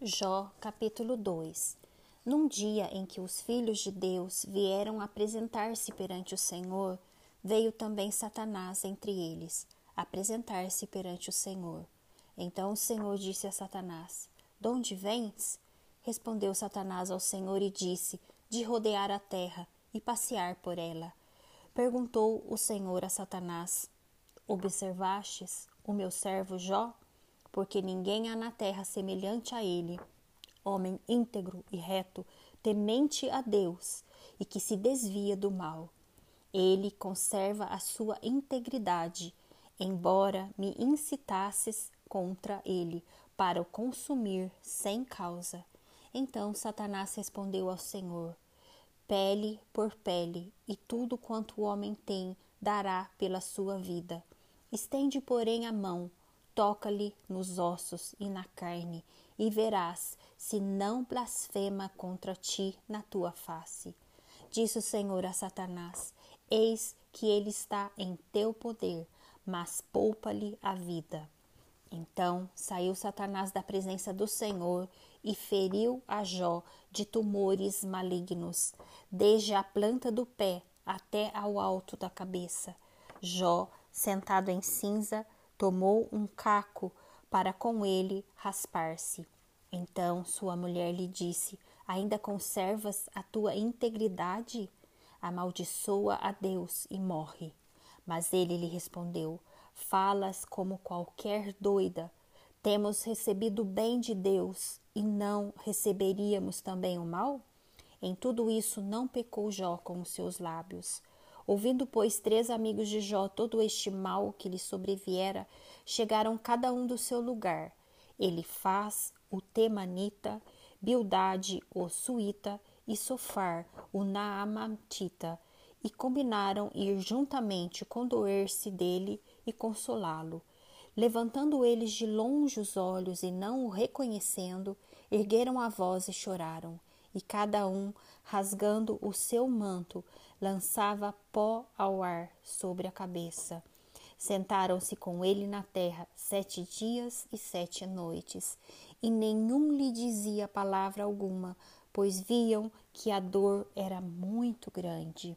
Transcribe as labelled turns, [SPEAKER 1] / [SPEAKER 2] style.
[SPEAKER 1] Jó, capítulo 2 Num dia em que os filhos de Deus vieram apresentar-se perante o Senhor, veio também Satanás entre eles, apresentar-se perante o Senhor. Então o Senhor disse a Satanás: De onde vens? Respondeu Satanás ao Senhor e disse: De rodear a terra e passear por ela. Perguntou o Senhor a Satanás: Observastes o meu servo Jó? Porque ninguém há na terra semelhante a ele, homem íntegro e reto, temente a Deus e que se desvia do mal. Ele conserva a sua integridade, embora me incitasses contra ele para o consumir sem causa. Então Satanás respondeu ao Senhor: Pele por pele, e tudo quanto o homem tem dará pela sua vida. Estende, porém, a mão toca-lhe nos ossos e na carne, e verás se não blasfema contra ti na tua face. Disse o Senhor a Satanás: Eis que ele está em teu poder, mas poupa-lhe a vida. Então saiu Satanás da presença do Senhor e feriu a Jó de tumores malignos, desde a planta do pé até ao alto da cabeça. Jó, sentado em cinza, tomou um caco para com ele raspar-se. Então sua mulher lhe disse: Ainda conservas a tua integridade? Amaldiçoa a Deus e morre. Mas ele lhe respondeu: Falas como qualquer doida. Temos recebido o bem de Deus e não receberíamos também o mal? Em tudo isso não pecou Jó com os seus lábios. Ouvindo, pois, três amigos de Jó todo este mal que lhe sobreviera, chegaram cada um do seu lugar. Ele faz o Temanita, Bildade, o Suíta, e Sofar, o Naamatita, e combinaram ir juntamente condoer-se dele e consolá-lo. Levantando eles de longe os olhos e não o reconhecendo, ergueram a voz e choraram e cada um, rasgando o seu manto, lançava pó ao ar sobre a cabeça. Sentaram-se com ele na terra sete dias e sete noites, e nenhum lhe dizia palavra alguma, pois viam que a dor era muito grande.